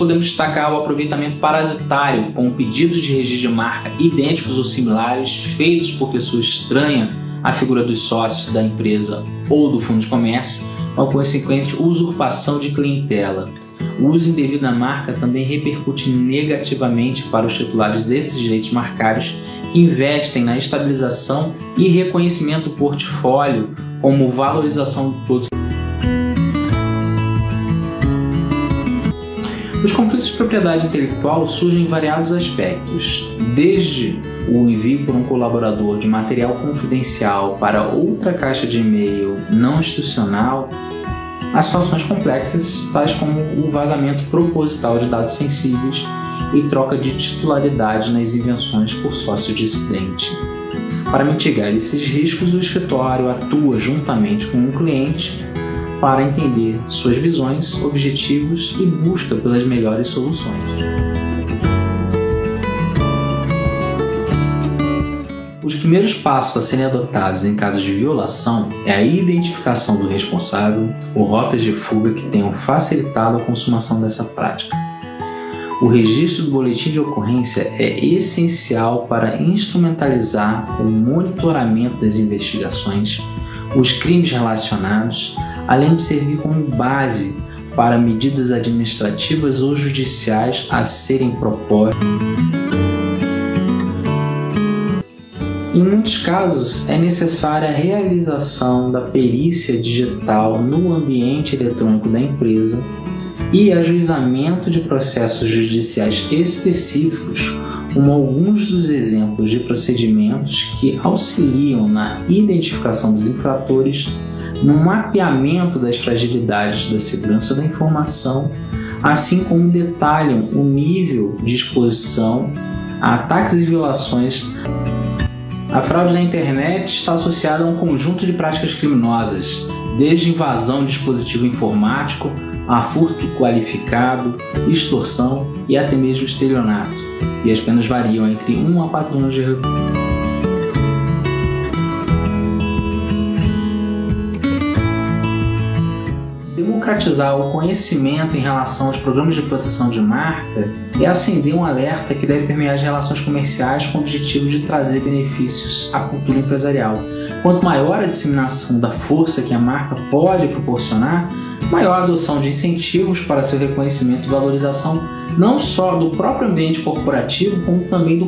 podemos destacar o aproveitamento parasitário, com pedidos de registro de marca idênticos ou similares feitos por pessoas estranhas à figura dos sócios da empresa ou do fundo de comércio, com a consequente usurpação de clientela. O uso indevido da marca também repercute negativamente para os titulares desses direitos marcários que investem na estabilização e reconhecimento do portfólio como valorização do produto. Os conflitos de propriedade intelectual surgem em variados aspectos, desde o envio por um colaborador de material confidencial para outra caixa de e-mail não institucional a situações complexas, tais como o vazamento proposital de dados sensíveis e troca de titularidade nas invenções por sócio dissidente. Para mitigar esses riscos, o escritório atua juntamente com o cliente para entender suas visões, objetivos e busca pelas melhores soluções. Os primeiros passos a serem adotados em caso de violação é a identificação do responsável ou rotas de fuga que tenham facilitado a consumação dessa prática. O registro do boletim de ocorrência é essencial para instrumentalizar o monitoramento das investigações, os crimes relacionados, além de servir como base para medidas administrativas ou judiciais a serem propostas. Em muitos casos, é necessária a realização da perícia digital no ambiente eletrônico da empresa e ajuizamento de processos judiciais específicos, como alguns dos exemplos de procedimentos que auxiliam na identificação dos infratores, no mapeamento das fragilidades da segurança da informação, assim como detalham o nível de exposição a ataques e violações a fraude na internet está associada a um conjunto de práticas criminosas, desde invasão de dispositivo informático a furto qualificado, extorsão e até mesmo estelionato, e as penas variam entre 1 a 4 anos de reclusão. Democratizar o conhecimento em relação aos programas de proteção de marca é acender um alerta que deve permear as relações comerciais com o objetivo de trazer benefícios à cultura empresarial. Quanto maior a disseminação da força que a marca pode proporcionar, maior a adoção de incentivos para seu reconhecimento e valorização, não só do próprio ambiente corporativo, como também do